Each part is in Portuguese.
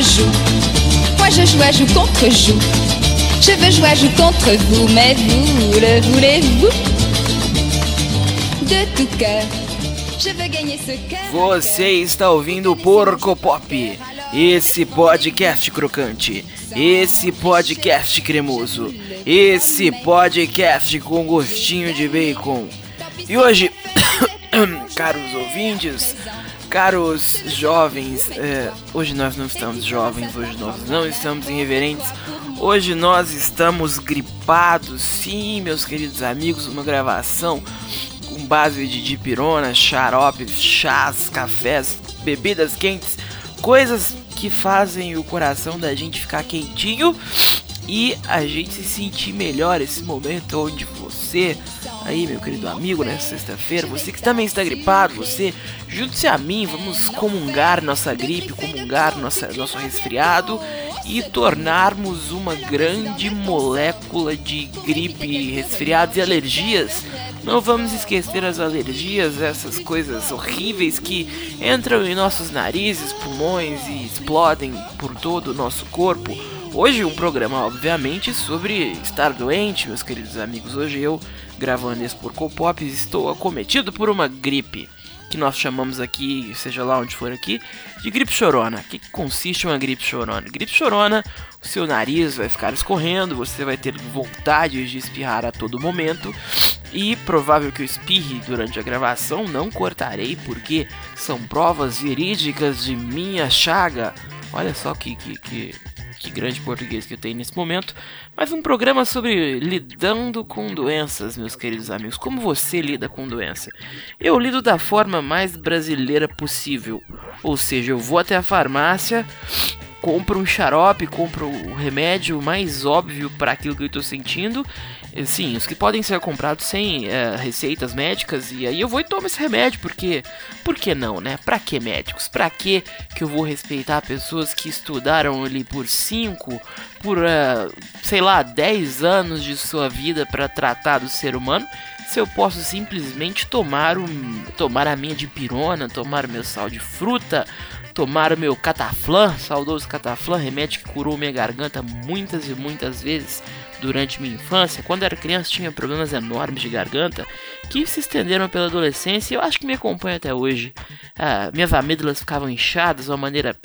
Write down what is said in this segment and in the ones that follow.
joue. Moi je joue à joue contre joue. Je veux jouer à joue contre vous, mais vous le voulez-vous De tout cœur. Je veux gagner ce cœur. Você está ouvindo Porco Pop, esse podcast crocante, esse podcast cremoso, esse podcast com gostinho de bacon. E hoje, caros ouvintes, caros jovens, é, hoje nós não estamos jovens, hoje nós não estamos irreverentes, hoje nós estamos gripados, sim, meus queridos amigos, uma gravação com base de dipirona, xarope, chás, cafés, bebidas quentes, coisas que fazem o coração da gente ficar quentinho e a gente se sentir melhor. Esse momento onde você, aí meu querido amigo, nessa sexta-feira, você que também está gripado, você, junte-se a mim, vamos comungar nossa gripe, comungar nossa, nosso resfriado e tornarmos uma grande molécula de gripe, resfriados e alergias. Não vamos esquecer as alergias, essas coisas horríveis que entram em nossos narizes, pulmões e explodem por todo o nosso corpo. Hoje um programa, obviamente, sobre estar doente, meus queridos amigos. Hoje eu, gravando esse Porco Pop, estou acometido por uma gripe, que nós chamamos aqui, seja lá onde for aqui, de gripe chorona. O que consiste uma gripe chorona? Gripe chorona, o seu nariz vai ficar escorrendo, você vai ter vontade de espirrar a todo momento. E provável que eu espirre durante a gravação, não cortarei porque são provas verídicas de minha chaga. Olha só que, que, que que grande português que eu tenho nesse momento, mas um programa sobre lidando com doenças, meus queridos amigos. Como você lida com doença? Eu lido da forma mais brasileira possível, ou seja, eu vou até a farmácia, compro um xarope, compro o remédio mais óbvio para aquilo que eu estou sentindo Sim, os que podem ser comprados sem é, receitas médicas, e aí eu vou e tomo esse remédio, porque. Por que não, né? Pra que médicos? Pra que que eu vou respeitar pessoas que estudaram ali por 5, por, uh, sei lá, 10 anos de sua vida para tratar do ser humano? Se eu posso simplesmente tomar, um, tomar a minha dipirona, tomar o meu sal de fruta, tomar o meu cataflã, saudoso cataflã, remédio que curou minha garganta muitas e muitas vezes durante minha infância, quando era criança, tinha problemas enormes de garganta que se estenderam pela adolescência e eu acho que me acompanha até hoje. Ah, minhas amígdalas ficavam inchadas de uma maneira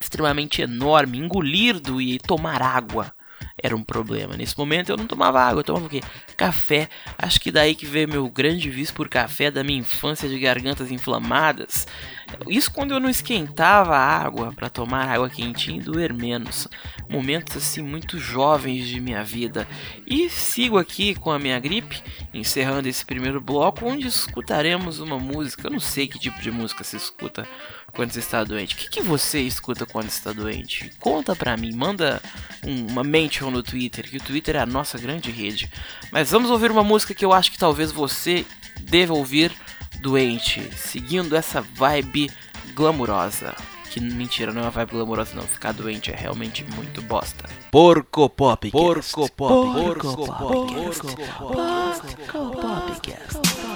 extremamente enorme, engolir do e tomar água era um problema. Nesse momento eu não tomava água, eu tomava o quê? Café. Acho que daí que veio meu grande vício por café da minha infância de gargantas inflamadas. Isso quando eu não esquentava a água para tomar água quentinha e doer menos. Momentos assim muito jovens de minha vida. E sigo aqui com a minha gripe, encerrando esse primeiro bloco, onde escutaremos uma música. Eu não sei que tipo de música se escuta quando você está doente. O que, que você escuta quando está doente? Conta pra mim, manda um, uma mention no Twitter, que o Twitter é a nossa grande rede. Mas vamos ouvir uma música que eu acho que talvez você deva ouvir doente, seguindo essa vibe glamurosa. Que mentira, não é uma vibe glamurosa não, ficar doente é realmente muito bosta. Porco Pop. Porco Pop. Porco Pop. Porco Pop. Porco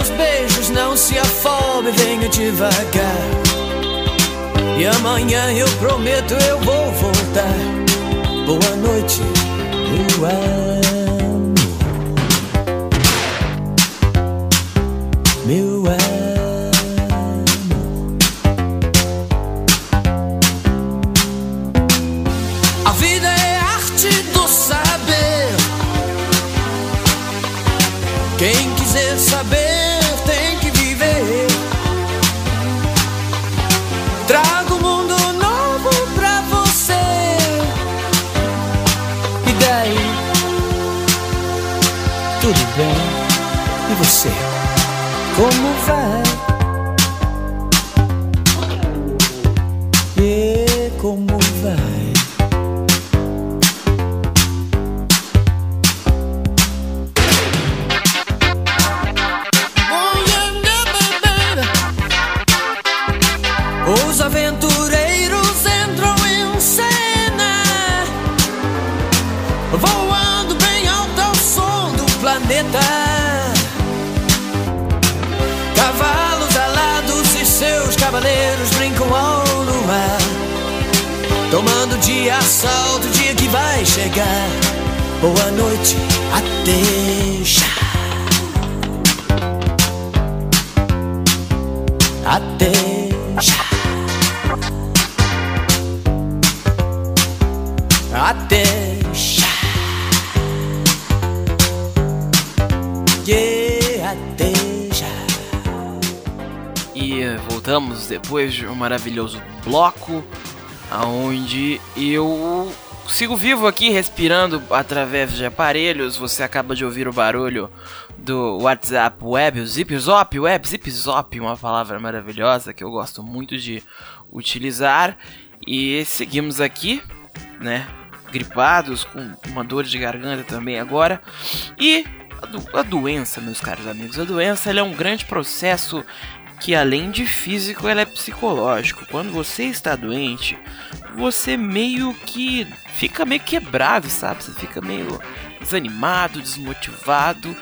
meus beijos, não se afobe, venha devagar. E amanhã eu prometo eu vou voltar. Boa noite, meu Tudo bem? E você? Como vai? E como vai? Os aventureiros entram em cena, voando planeta. Cavalos alados e seus cavaleiros brincam ao luar, tomando de assalto o dia que vai chegar. Boa noite, até já. Até já. Até já. E voltamos depois de um maravilhoso bloco, aonde eu sigo vivo aqui respirando através de aparelhos. Você acaba de ouvir o barulho do WhatsApp Web, o Zip Zop Web, Zip uma palavra maravilhosa que eu gosto muito de utilizar. E seguimos aqui, né? Gripados, com uma dor de garganta também agora. E a, do- a doença, meus caros amigos, a doença é um grande processo que além de físico, ela é psicológico. Quando você está doente, você meio que fica meio quebrado, sabe? Você fica meio desanimado, desmotivado.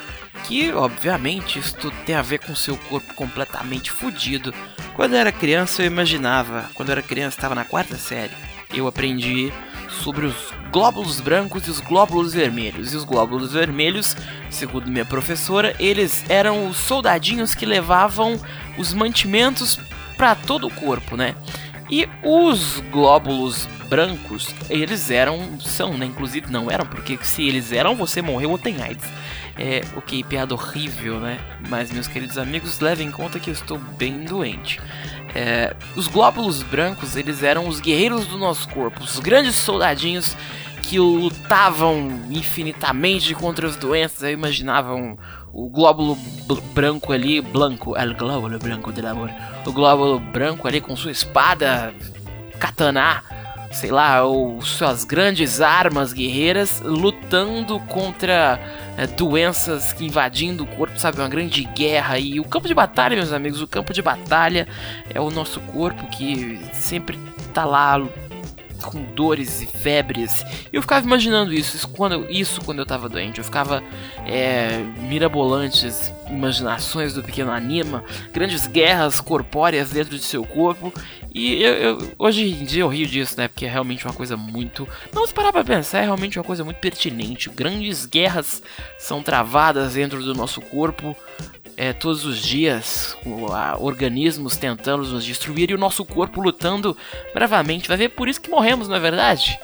Que obviamente isso tudo tem a ver com seu corpo completamente fudido. Quando eu era criança, eu imaginava, quando eu era criança, estava na quarta série, eu aprendi sobre os glóbulos brancos e os glóbulos vermelhos. E os glóbulos vermelhos, segundo minha professora, eles eram os soldadinhos que levavam os mantimentos para todo o corpo, né? E os glóbulos brancos, eles eram, são, né? Inclusive não eram, porque se eles eram, você morreu ou tem AIDS. É, ok, piada horrível, né? Mas, meus queridos amigos, levem em conta que eu estou bem doente. É, os glóbulos brancos, eles eram os guerreiros do nosso corpo, os grandes soldadinhos que lutavam infinitamente contra as doenças. Eu imaginava um- o glóbulo branco ali, branco, el glóbulo branco del amor. O glóbulo branco ali com sua espada, katana, sei lá, ou suas grandes armas guerreiras lutando contra é, doenças que invadindo o corpo, sabe? Uma grande guerra. E o campo de batalha, meus amigos, o campo de batalha é o nosso corpo que sempre tá lá com dores e febres. Eu ficava imaginando isso, isso quando isso quando eu tava doente. Eu ficava é, mirabolantes imaginações do pequeno anima, grandes guerras corpóreas dentro de seu corpo. E eu, eu- hoje em dia eu rio disso, né? Porque é realmente uma coisa muito. Não, se parar pra pensar, é realmente uma coisa muito pertinente. Grandes guerras são travadas dentro do nosso corpo é, todos os dias, organismos tentando nos destruir e o nosso corpo lutando bravamente. Vai ver por isso que morremos, não é verdade?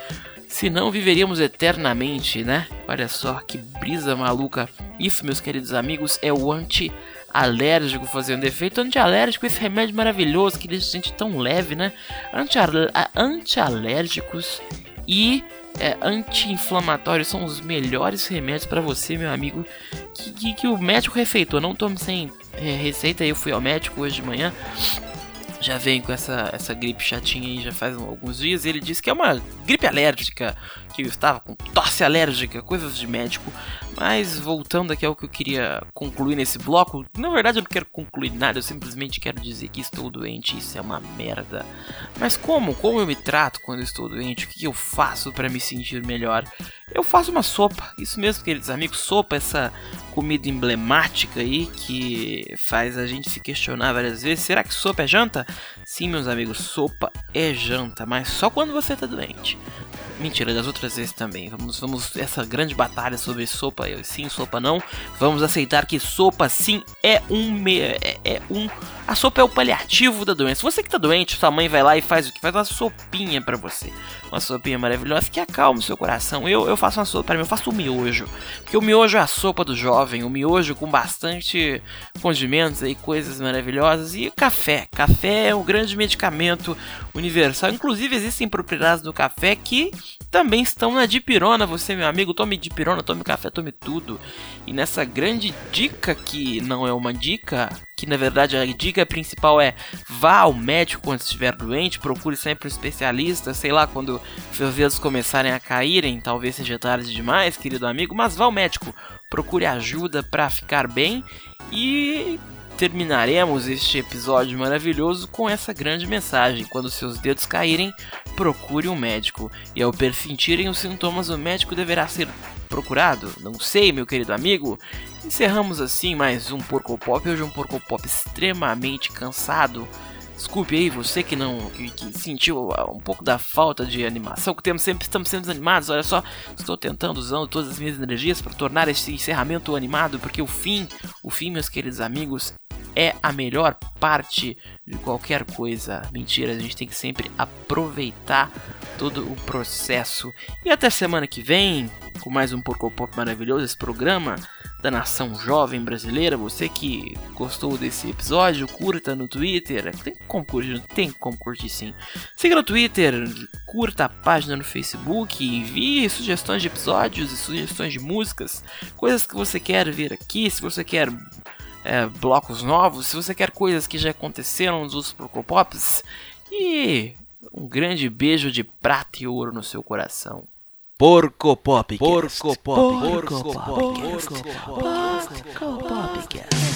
Se não, viveríamos eternamente, né? Olha só que brisa maluca. Isso, meus queridos amigos, é o anti-alérgico fazendo efeito. Anti-alérgico, esse remédio maravilhoso que deixa a gente tão leve, né? Anti-alérgicos e é, anti-inflamatórios são os melhores remédios para você, meu amigo, que, que, que o médico receitou. Não tome sem é, receita. Eu fui ao médico hoje de manhã. Já vem com essa, essa gripe chatinha aí já faz alguns dias. Ele disse que é uma gripe alérgica, que eu estava com tosse alérgica, coisas de médico. Mas voltando aqui ao que eu queria concluir nesse bloco, na verdade eu não quero concluir nada, eu simplesmente quero dizer que estou doente, isso é uma merda. Mas como? Como eu me trato quando estou doente? O que eu faço para me sentir melhor? Eu faço uma sopa, isso mesmo, queridos amigos, sopa, essa comida emblemática aí que faz a gente se questionar várias vezes: será que sopa é janta? Sim, meus amigos, sopa é janta, mas só quando você tá doente. Mentira, das outras vezes também. Vamos, vamos essa grande batalha sobre sopa, sim, sopa não. Vamos aceitar que sopa sim é um me, é, é, um a sopa é o paliativo da doença. Você que tá doente, sua mãe vai lá e faz o que? Faz uma sopinha para você. Uma sopinha maravilhosa que acalma o seu coração. Eu, eu faço uma sopa para mim, eu faço o miojo. Porque o miojo é a sopa do jovem, o miojo com bastante condimentos e coisas maravilhosas e café. Café é um grande medicamento universal. Inclusive existem propriedades do café que também estão na dipirona. Você, meu amigo, tome dipirona, tome café, tome tudo. E nessa grande dica que não é uma dica, que na verdade a dica principal é vá ao médico quando estiver doente, procure sempre um especialista, sei lá, quando seus dedos começarem a caírem, talvez seja tarde demais, querido amigo, mas vá ao médico, procure ajuda para ficar bem e terminaremos este episódio maravilhoso com essa grande mensagem: quando seus dedos caírem, procure um médico. E ao persentirem os sintomas, o médico deverá ser procurado? Não sei, meu querido amigo. Encerramos assim mais um Porco Pop. Hoje um Porco Pop extremamente cansado. Desculpe aí você que não que, que, sentiu um pouco da falta de animação que temos sempre estamos sendo animados. Olha só, estou tentando usando todas as minhas energias para tornar este encerramento animado, porque o fim, o fim, meus queridos amigos, é a melhor parte de qualquer coisa. Mentira, a gente tem que sempre aproveitar todo o processo. E até semana que vem, com mais um Porco Pop maravilhoso, esse programa da nação jovem brasileira. Você que gostou desse episódio, curta no Twitter. Tem como curtir, tem como curtir sim. Siga no Twitter, curta a página no Facebook, envie sugestões de episódios e sugestões de músicas, coisas que você quer ver aqui, se você quer é, blocos novos, se você quer coisas que já aconteceram nos outros Procopops. E um grande beijo de prata e ouro no seu coração. Porco Pop. Porco Pop. Porco Pop. Porco Pop. Porco Pop.